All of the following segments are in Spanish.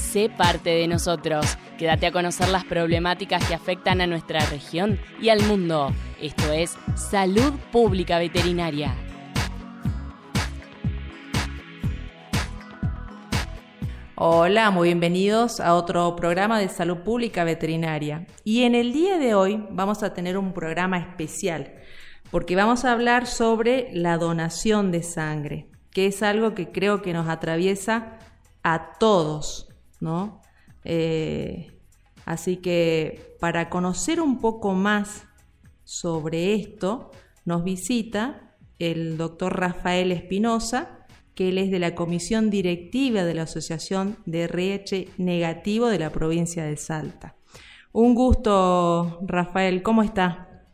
Sé parte de nosotros. Quédate a conocer las problemáticas que afectan a nuestra región y al mundo. Esto es Salud Pública Veterinaria. Hola, muy bienvenidos a otro programa de Salud Pública Veterinaria. Y en el día de hoy vamos a tener un programa especial porque vamos a hablar sobre la donación de sangre, que es algo que creo que nos atraviesa a todos, ¿no? Eh, así que para conocer un poco más sobre esto, nos visita el doctor Rafael Espinosa, que él es de la comisión directiva de la Asociación de RH Negativo de la provincia de Salta. Un gusto, Rafael, ¿cómo está?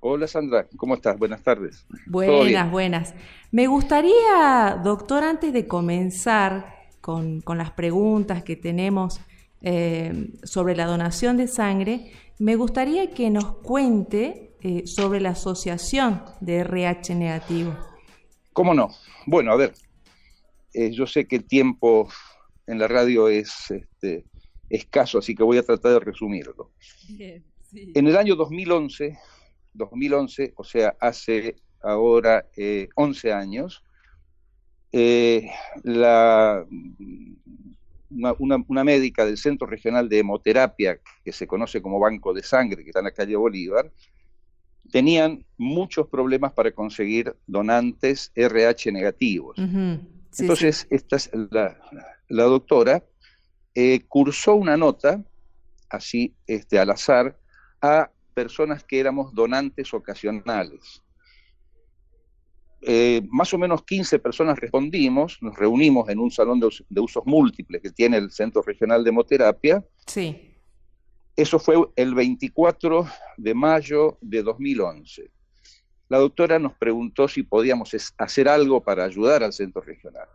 Hola Sandra, ¿cómo estás? Buenas tardes. Buenas, buenas. Me gustaría, doctor, antes de comenzar con, las preguntas que tenemos eh, sobre la donación de sangre, me gustaría que nos cuente eh, sobre la asociación de RH negativo. ¿Cómo no? Bueno, a ver, eh, yo sé que el tiempo en la radio es este, escaso, así que voy a tratar de resumirlo. En el año 2011, 2011, o sea, hace ahora 11 eh, años, eh, la, una, una, médica del Centro Regional de Hemoterapia, que se conoce como Banco de Sangre, que está en la calle Bolívar, tenían muchos problemas para conseguir donantes RH negativos. Entonces, Esta la, doctora eh, cursó una nota, así este, al azar, a personas que éramos donantes ocasionales. Eh, más o menos 15 personas respondimos, nos reunimos en un salón de, de, usos múltiples que tiene el Centro Regional de Hemoterapia. Sí. Eso fue el 24 de mayo de 2011. La doctora nos preguntó si podíamos hacer algo para ayudar al centro regional.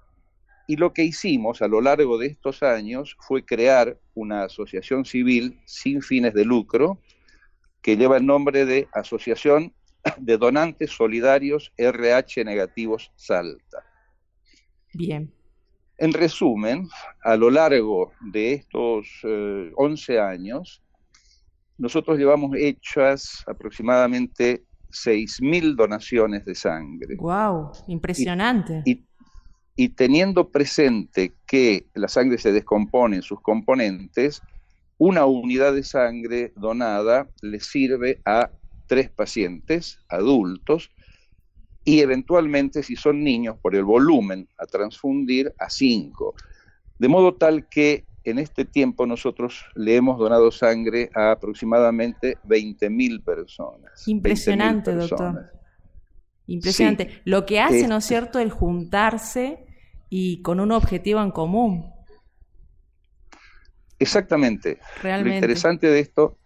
Y lo que hicimos a lo largo de estos años fue crear una asociación civil sin fines de lucro que lleva el nombre de Asociación de Donantes Solidarios RH Negativos Salta. Bien. En resumen, a lo largo de estos 11 eh, años, nosotros llevamos hechas aproximadamente 6.000 donaciones de sangre. ¡Wow! Impresionante. Y, teniendo presente que la sangre se descompone en sus componentes, una unidad de sangre donada le sirve a tres pacientes adultos y eventualmente, si son niños, por el volumen a transfundir, a cinco. De modo tal que en este tiempo nosotros le hemos donado sangre a aproximadamente 20.000 personas. Impresionante, doctor. Impresionante. Lo que hace, ¿no es cierto?, el juntarse y con un objetivo en común. Exactamente. Realmente. Lo interesante de esto,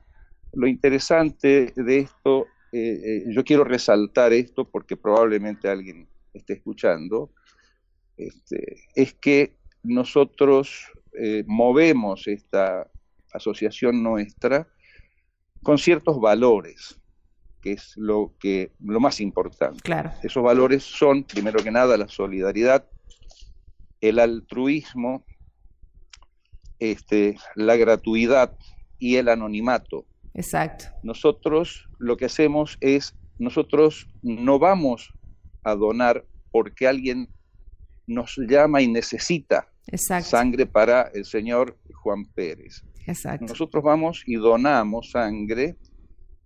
lo interesante de esto, eh, eh, yo quiero resaltar esto porque probablemente alguien esté escuchando, este, es que nosotros eh, movemos esta asociación nuestra con ciertos valores, que es lo, que, lo más importante. Claro. Esos valores son, primero que nada, la solidaridad, el altruismo, este, la gratuidad y el anonimato. Exacto. Nosotros lo que hacemos es, nosotros no vamos a donar porque alguien nos llama y necesita sangre para el señor Juan Pérez. Exacto. Nosotros vamos y donamos sangre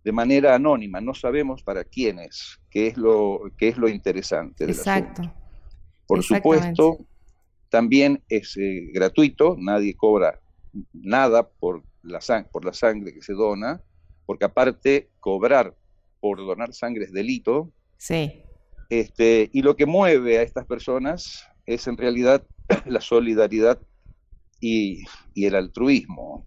de manera anónima, no sabemos para quiénes, qué es lo, qué es lo interesante. Exacto. Por supuesto, también es eh, gratuito, nadie cobra nada por la, por la sangre que se dona, porque aparte cobrar por donar sangre es delito. Sí. Este, y lo que mueve a estas personas es en realidad la solidaridad y, el altruismo.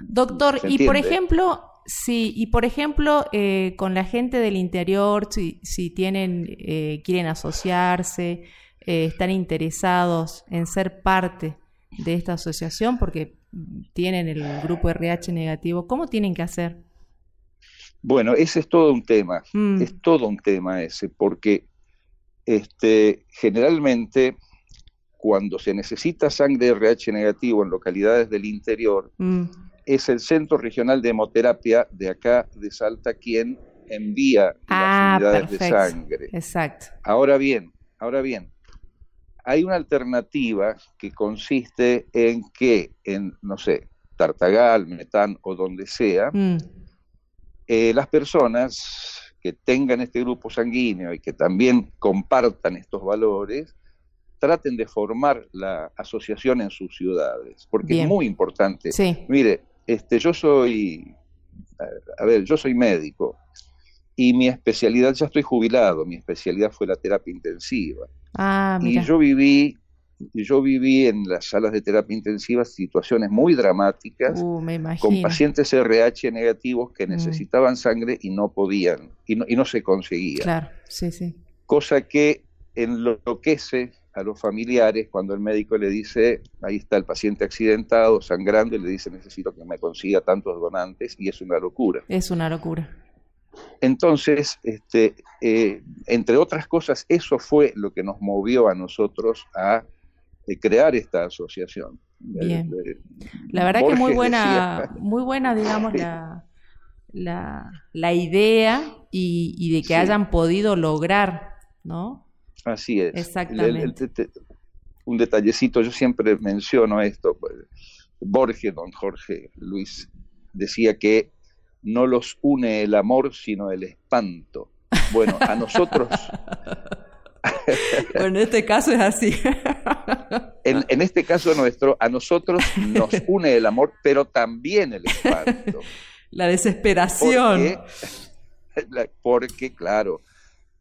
Doctor, y por ejemplo, sí, y por ejemplo, eh, con la gente del interior, si, si tienen, eh, quieren asociarse, eh, están interesados en ser parte de esta asociación porque tienen el grupo RH negativo, ¿cómo tienen que hacer? Bueno, ese es todo un tema, mm. es todo un tema ese, porque este, generalmente cuando se necesita sangre RH negativo en localidades del interior, mm. es el Centro Regional de Hemoterapia de acá de Salta quien envía las ah, unidades de sangre. Exacto. Ahora bien, ahora bien, hay una alternativa que consiste en que en, no sé, Tartagal, Metán o donde sea, mm. eh, las personas que tengan este grupo sanguíneo y que también compartan estos valores, traten de formar la asociación en sus ciudades, porque es muy importante. Mire, este, yo soy, a ver, yo soy médico y mi especialidad, ya estoy jubilado, mi especialidad fue la terapia intensiva. Ah, y yo viví, yo viví en las salas de terapia intensiva situaciones muy dramáticas uh, con pacientes RH negativos que mm. necesitaban sangre y no podían, y no, y no se conseguía. Claro, sí, sí. Cosa que enloquece a los familiares cuando el médico le dice, ahí está el paciente accidentado, sangrando, y le dice, necesito que me consiga tantos donantes, y es una locura. Es una locura. Entonces, este, eh, entre otras cosas, eso fue lo que nos movió a nosotros a eh, crear esta asociación. Bien. Eh, la verdad que muy buena, muy buena, digamos, la, la, idea y, de que hayan podido lograr, ¿no? Así es. Exactamente. un detallecito, yo siempre menciono esto. Pues, Borges, don Jorge Luis, decía que no los une el amor, sino el espanto. Bueno, a nosotros... bueno, en este caso es así. en, este caso nuestro, a nosotros nos une el amor, pero también el espanto. La desesperación. porque claro,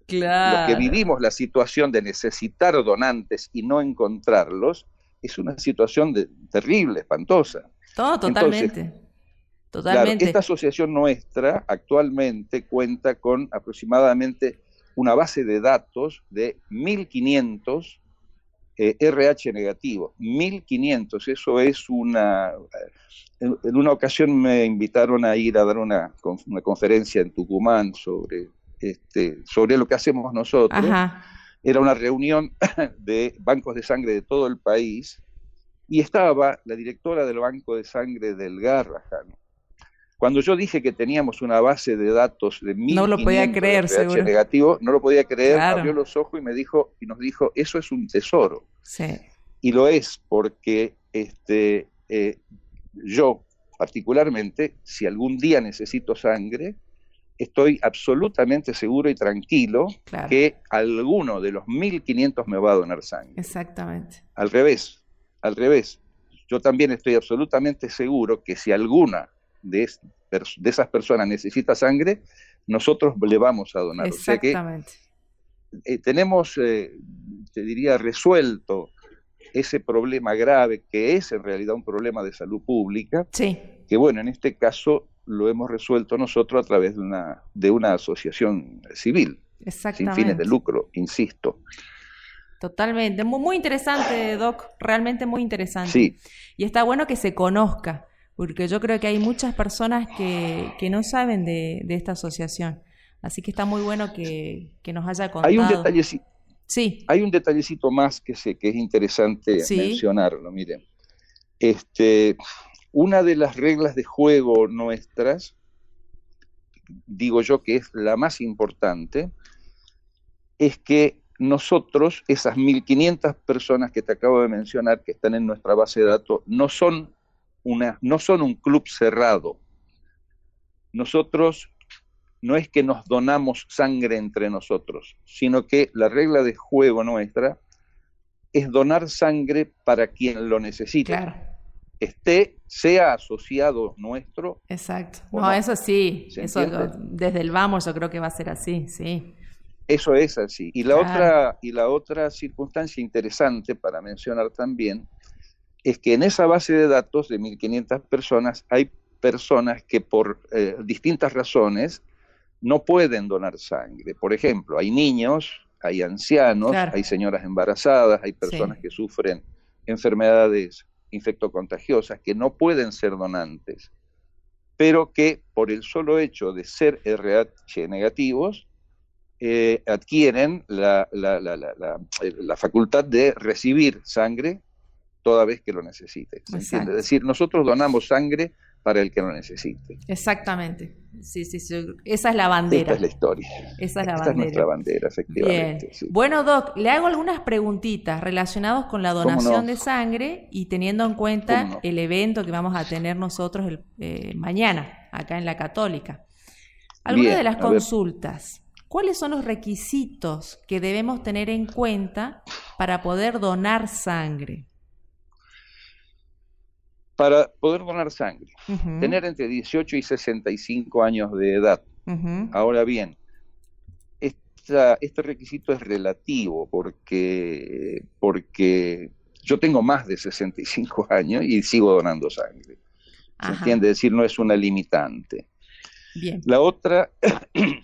los que vivimos la situación de necesitar donantes y no encontrarlos, es una situación de, terrible, espantosa. Todo, totalmente. Totalmente. esta asociación nuestra actualmente cuenta con aproximadamente una base de datos de 1.500 RH eh, negativos. 1.500, eso es una... En, una ocasión me invitaron a ir a dar una, una conferencia en Tucumán sobre este, sobre lo que hacemos nosotros. Era una reunión de bancos de sangre de todo el país y estaba la directora del Banco de Sangre del Garrahan. Cuando yo dije que teníamos una base de datos de mil no lo podía creer, seguro. negativo, no lo podía creer, abrió los ojos y me dijo y nos dijo eso es un tesoro. Sí. Y lo es porque este, eh, yo particularmente, si algún día necesito sangre, estoy absolutamente seguro y tranquilo que alguno de los 1.500 me va a donar sangre. Exactamente. Al revés, al revés. Yo también estoy absolutamente seguro que si alguna de, de esas personas necesita sangre, nosotros le vamos a donar. Exactamente. Eh, tenemos, eh, te diría, resuelto ese problema grave que es en realidad un problema de salud pública. Sí. Que bueno, en este caso lo hemos resuelto nosotros a través de una, de una asociación civil, sin fines de lucro, insisto. Totalmente, muy, muy interesante, Doc, realmente muy interesante. Sí. Y está bueno que se conozca, porque yo creo que hay muchas personas que, que no saben de, de, esta asociación. Así que está muy bueno que, que nos haya contado. Hay un detallecito, sí. hay un detallecito más que, sé, que es interesante mencionarlo, miren. Este, una de las reglas de juego nuestras, digo yo que es la más importante, es que nosotros, esas 1.500 personas que te acabo de mencionar que están en nuestra base de datos, no son, una, no son un club cerrado. Nosotros no es que nos donamos sangre entre nosotros, sino que la regla de juego nuestra es donar sangre para quien lo necesita esté, sea asociado nuestro. Exacto. No, eso sí, eso desde el vamos yo creo que va a ser así, sí. Eso es así. Y la otra y la otra circunstancia interesante para mencionar también es que en esa base de datos de 1500 personas hay personas que por eh, distintas razones no pueden donar sangre. Por ejemplo, hay niños, hay ancianos, hay señoras embarazadas, hay personas que sufren enfermedades infectocontagiosas que no pueden ser donantes, pero que por el solo hecho de ser RH negativos, eh, adquieren la, la, la, la, facultad de recibir sangre toda vez que lo necesite. Es decir, nosotros donamos sangre para el que lo necesite. Exactamente. Sí, sí, Esa es la bandera. Esta es la historia. Esa es la Esta bandera. es nuestra bandera, efectivamente. Bueno, Doc, le hago algunas preguntitas relacionadas con la donación de sangre y teniendo en cuenta el evento que vamos a tener nosotros el, eh, mañana, acá en la Católica. Algunas de las consultas. ¿Cuáles son los requisitos que debemos tener en cuenta para poder donar sangre? Para poder donar sangre. Tener entre 18 y 65 años de edad. Ahora bien, este requisito es relativo porque, porque yo tengo más de 65 años y sigo donando sangre. ¿Se entiende? Es decir, no es una limitante. Bien. La otra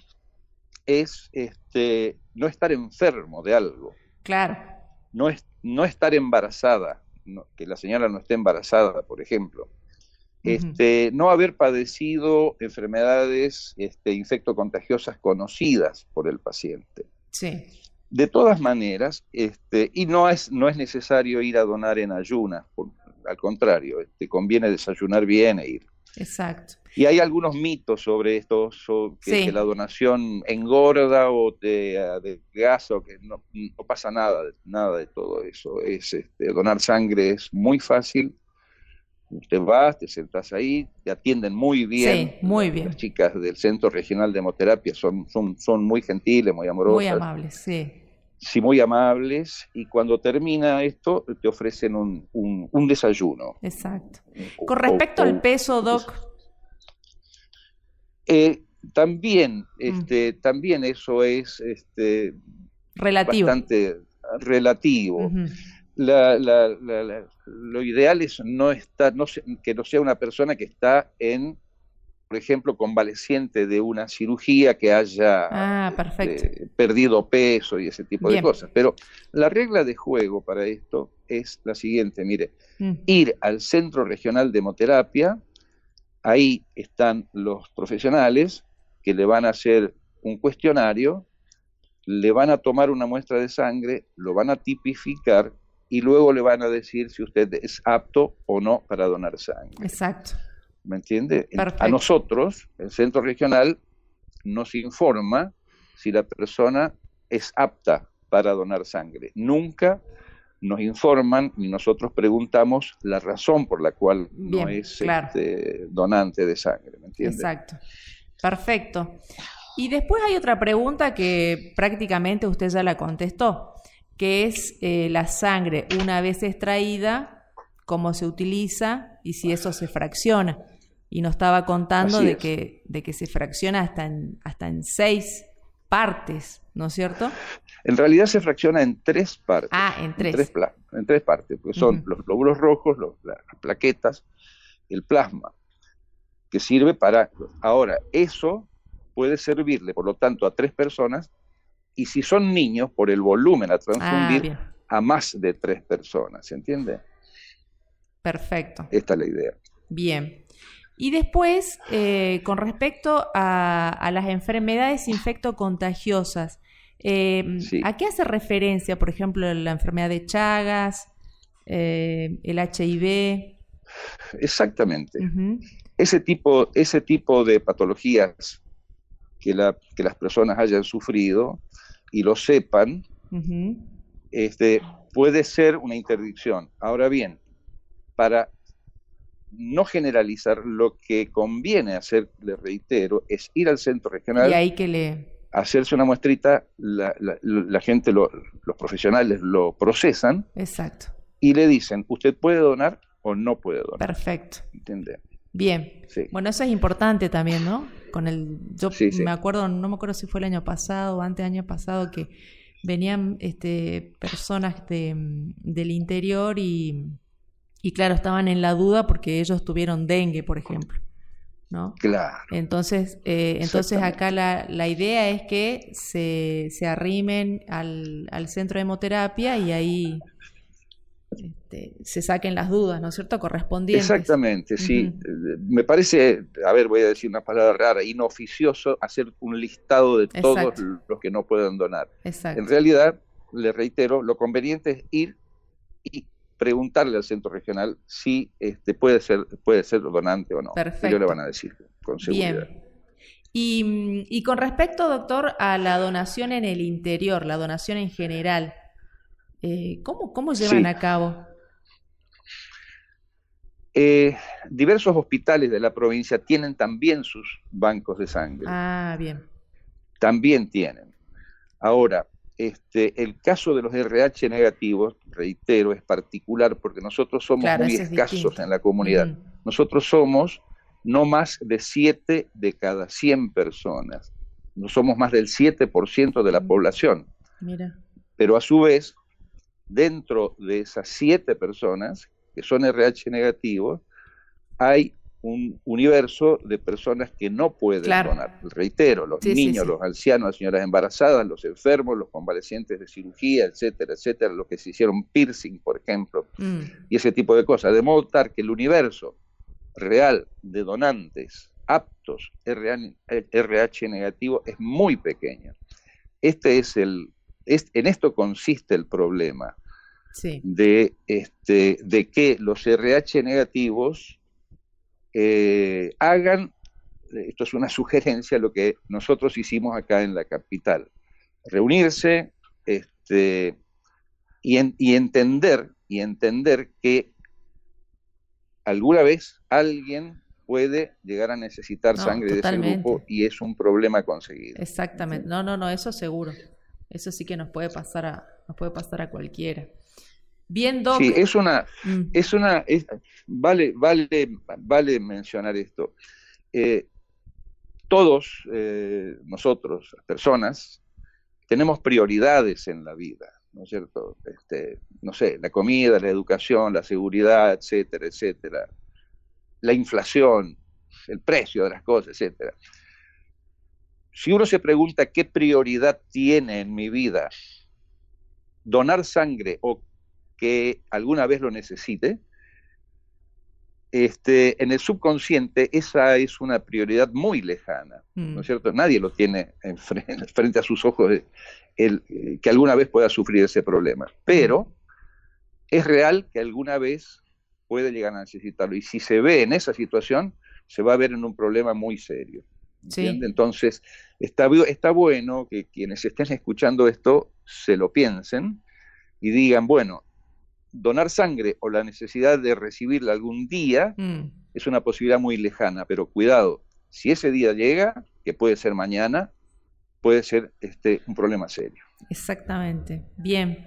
es este, no estar enfermo de algo. Claro. No, es, no estar embarazada que la señora no esté embarazada, por ejemplo. Este, no haber padecido enfermedades este, infectocontagiosas conocidas por el paciente. Sí. De todas maneras, este, y no es, no es necesario ir a donar en ayunas, al contrario, este, conviene desayunar bien e ir. Exacto. Y hay algunos mitos sobre esto, que, la donación engorda o te adelgaza o que no, pasa nada, nada de todo eso. Es este, donar sangre es muy fácil. Te vas, te sentas ahí, te atienden muy bien. Sí, muy bien. Las chicas del Centro Regional de Hemoterapia son, son, son muy gentiles, muy amorosas. Muy amables, sí. Sí, muy amables. Y cuando termina esto, te ofrecen un, un, desayuno. Exacto. Con respecto al peso, Doc, eh, también, mm. este, también eso es este, relativo. bastante relativo. lo ideal es no estar, no que no sea una persona que está en, por ejemplo, convaleciente de una cirugía que haya ah, este, perdido peso y ese tipo de cosas. Pero la regla de juego para esto es la siguiente, mire, mm. ir al Centro Regional de Hemoterapia, Ahí están los profesionales que le van a hacer un cuestionario, le van a tomar una muestra de sangre, lo van a tipificar y luego le van a decir si usted es apto o no para donar sangre. Exacto. ¿Me entiende? A nosotros, el centro regional, nos informa si la persona es apta para donar sangre. Nunca nos informan y nosotros preguntamos la razón por la cual no es este, donante de sangre, ¿me entiendes? Exacto. Perfecto. Y después hay otra pregunta que prácticamente usted ya la contestó, que es eh, la sangre una vez extraída, cómo se utiliza y si eso se fracciona. Y nos estaba contando de que, de que se fracciona hasta en, hasta en seis partes, ¿no es cierto? En realidad se fracciona en tres partes. Ah, en tres. En tres, partes, porque son los glóbulos rojos, las plaquetas, el plasma, que sirve para... Ahora, eso puede servirle, por lo tanto, a tres personas, y si son niños, por el volumen a transfundir, ah, a más de tres personas, ¿se entiende? Perfecto. Esta es la idea. Bien. Y después, eh, con respecto a, las enfermedades infectocontagiosas, eh, ¿a qué hace referencia, por ejemplo, la enfermedad de Chagas, eh, el HIV? Exactamente. ese, tipo, ese tipo de patologías que, la, que las personas hayan sufrido y lo sepan, este, puede ser una interdicción. Ahora bien, para no generalizar, lo que conviene hacer, le reitero, es ir al centro regional. Y ahí que le... Hacerse una muestrita, la, gente, los profesionales lo procesan. Exacto. Y le dicen, usted puede donar o no puede donar. Perfecto. ¿Entiende? Bien. Bueno, eso es importante también, ¿no? Con el, yo me acuerdo, no me acuerdo si fue el año pasado o antes del año pasado que venían este, personas de, del interior y y claro, estaban en la duda porque ellos tuvieron dengue, por ejemplo. ¿no? Claro. Entonces, eh, entonces acá la, la, idea es que se, se arrimen al, al, centro de hemoterapia y ahí este, se saquen las dudas, ¿no es cierto?, correspondientes. Exactamente, sí. Me parece, a ver, voy a decir una palabra rara, inoficioso hacer un listado de todos los que no puedan donar. Exacto. En realidad, le reitero, lo conveniente es ir y preguntarle al centro regional si este, puede, ser, puede ser donante o no. Perfecto. Ellos le van a decir con seguridad. Bien. Y, con respecto, doctor, a la donación en el interior, la donación en general, eh, ¿cómo, ¿cómo, llevan a cabo? Eh, diversos hospitales de la provincia tienen también sus bancos de sangre. Ah, bien. También tienen. Ahora, este, el caso de los RH negativos, reitero, es particular porque nosotros somos muy escasos en la comunidad. Nosotros somos no más de 7 de cada 100 personas. No somos más del 7% de la población. Pero a su vez, dentro de esas 7 personas que son RH negativos, hay un universo de personas que no pueden donar. Reitero, los niños, los ancianos, las señoras embarazadas, los enfermos, los convalecientes de cirugía, etcétera, etcétera, los que se hicieron piercing, por ejemplo, mm. y ese tipo de cosas. De modo tal que el universo real de donantes aptos RH negativo es muy pequeño. Este es el, en esto consiste el problema de, este, de que los RH negativos eh, hagan, esto es una sugerencia, lo que nosotros hicimos acá en la capital, reunirse este, y, y entender y entender que alguna vez alguien puede llegar a necesitar sangre de ese grupo y es un problema conseguido. Exactamente. No, no, no, eso seguro. Eso sí que nos puede pasar a, nos puede pasar a cualquiera. Bien, Doc. Sí, es una, mm. es una, vale, vale, vale mencionar esto. Eh, todos eh, nosotros, las personas, tenemos prioridades en la vida. ¿no es cierto? Este, no sé, la comida, la educación, la seguridad, etcétera, etcétera, la inflación, el precio de las cosas, etcétera. Si uno se pregunta qué prioridad tiene en mi vida donar sangre o que alguna vez lo necesite, este, en el subconsciente esa es una prioridad muy lejana, ¿no es mm. cierto? Nadie lo tiene en frente, a sus ojos el, eh, que alguna vez pueda sufrir ese problema, pero es real que alguna vez puede llegar a necesitarlo y si se ve en esa situación, se va a ver en un problema muy serio. Entonces, está, está bueno que quienes estén escuchando esto se lo piensen y digan, bueno, donar sangre o la necesidad de recibirla algún día mm. es una posibilidad muy lejana, pero cuidado, si ese día llega, que puede ser mañana, puede ser este, un problema serio. Exactamente. Bien.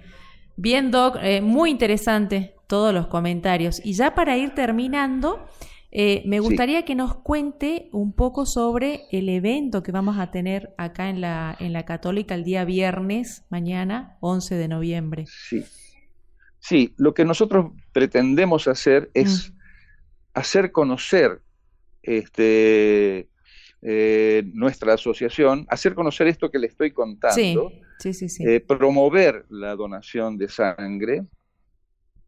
Bien, Doc, eh, muy interesante todos los comentarios. Y ya para ir terminando, eh, me gustaría que nos cuente un poco sobre el evento que vamos a tener acá en la, en la Católica el día viernes, mañana, 11 de noviembre. Sí. Sí, lo que nosotros pretendemos hacer es mm. hacer conocer este, eh, nuestra asociación, hacer conocer esto que le estoy contando, eh, promover la donación de sangre,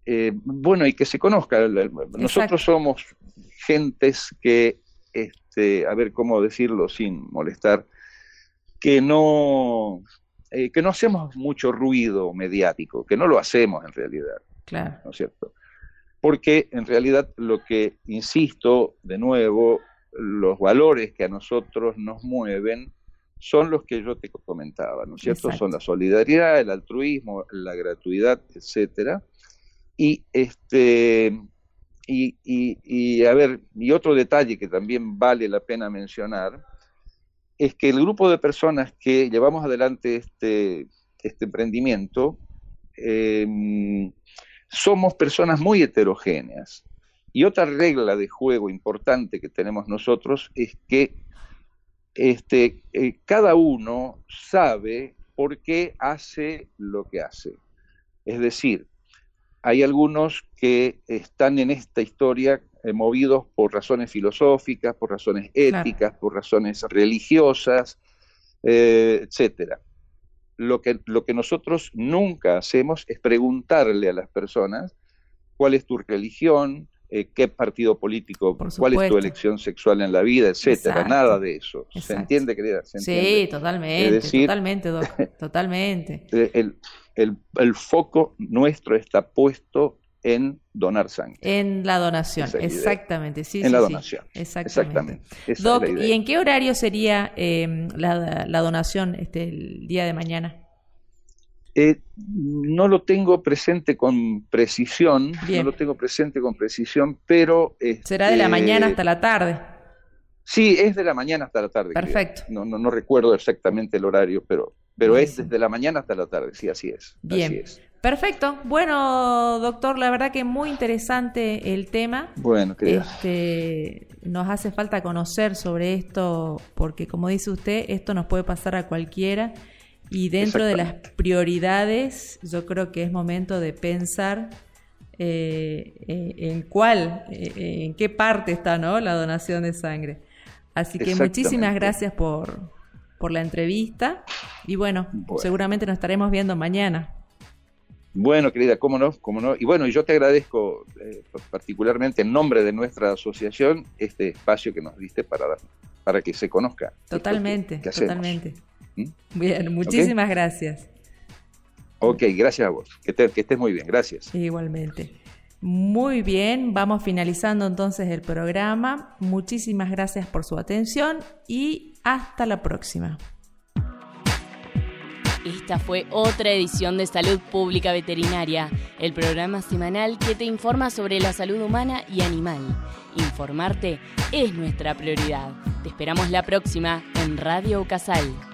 eh, bueno, y que se conozca. Nosotros somos gentes que, este, a ver cómo decirlo sin molestar, que no eh, que no hacemos mucho ruido mediático, que no lo hacemos en realidad. Claro. ¿No es cierto? Porque en realidad lo que, insisto, de nuevo, los valores que a nosotros nos mueven son los que yo te comentaba, ¿no es cierto? Son la solidaridad, el altruismo, la gratuidad, etcétera. Y este y, y, y, a ver, y otro detalle que también vale la pena mencionar es que el grupo de personas que llevamos adelante este, este emprendimiento em, somos personas muy heterogéneas. Y otra regla de juego importante que tenemos nosotros es que este, eh, cada uno sabe por qué hace lo que hace. Es decir, hay algunos que están en esta historia eh, movidos por razones filosóficas, por razones éticas, por razones religiosas, eh, etcétera. Lo que, lo que nosotros nunca hacemos es preguntarle a las personas cuál es tu religión, eh, qué partido político, cuál es tu elección sexual en la vida, etcétera. Nada de eso. ¿Se entiende, querida? Sí, totalmente, totalmente, totalmente. El, el, el, foco nuestro está puesto en donar sangre. En la donación, exactamente. Sí, en la donación. Exactamente. Doc, ¿y en qué horario sería eh, la, la, donación este, el día de mañana? Eh, no lo tengo presente con precisión, no lo tengo presente con precisión, pero... Será de la mañana hasta la tarde. Sí, es de la mañana hasta la tarde. Perfecto. No, no, no, recuerdo exactamente el horario, pero, pero es desde la mañana hasta la tarde, sí, así es. Bien. Perfecto. Bueno, doctor, la verdad que muy interesante el tema. Bueno, este, nos hace falta conocer sobre esto, porque como dice usted, esto nos puede pasar a cualquiera y dentro de las prioridades, yo creo que es momento de pensar eh, eh, en cuál, eh, en qué parte está ¿no? la donación de sangre. Así que muchísimas gracias por, por la entrevista y bueno, seguramente nos estaremos viendo mañana. Bueno, querida, cómo no, cómo no. Y bueno, yo te agradezco particularmente en nombre de nuestra asociación este espacio que nos diste para, para que se conozca. Totalmente, totalmente. ¿Mm? Bien, muchísimas gracias. Ok, gracias a vos. Que, que estés muy bien, gracias. Igualmente. Muy bien, vamos finalizando entonces el programa. Muchísimas gracias por su atención y hasta la próxima. Esta fue otra edición de Salud Pública Veterinaria, el programa semanal que te informa sobre la salud humana y animal. Informarte es nuestra prioridad. Te esperamos la próxima en Radio Casal.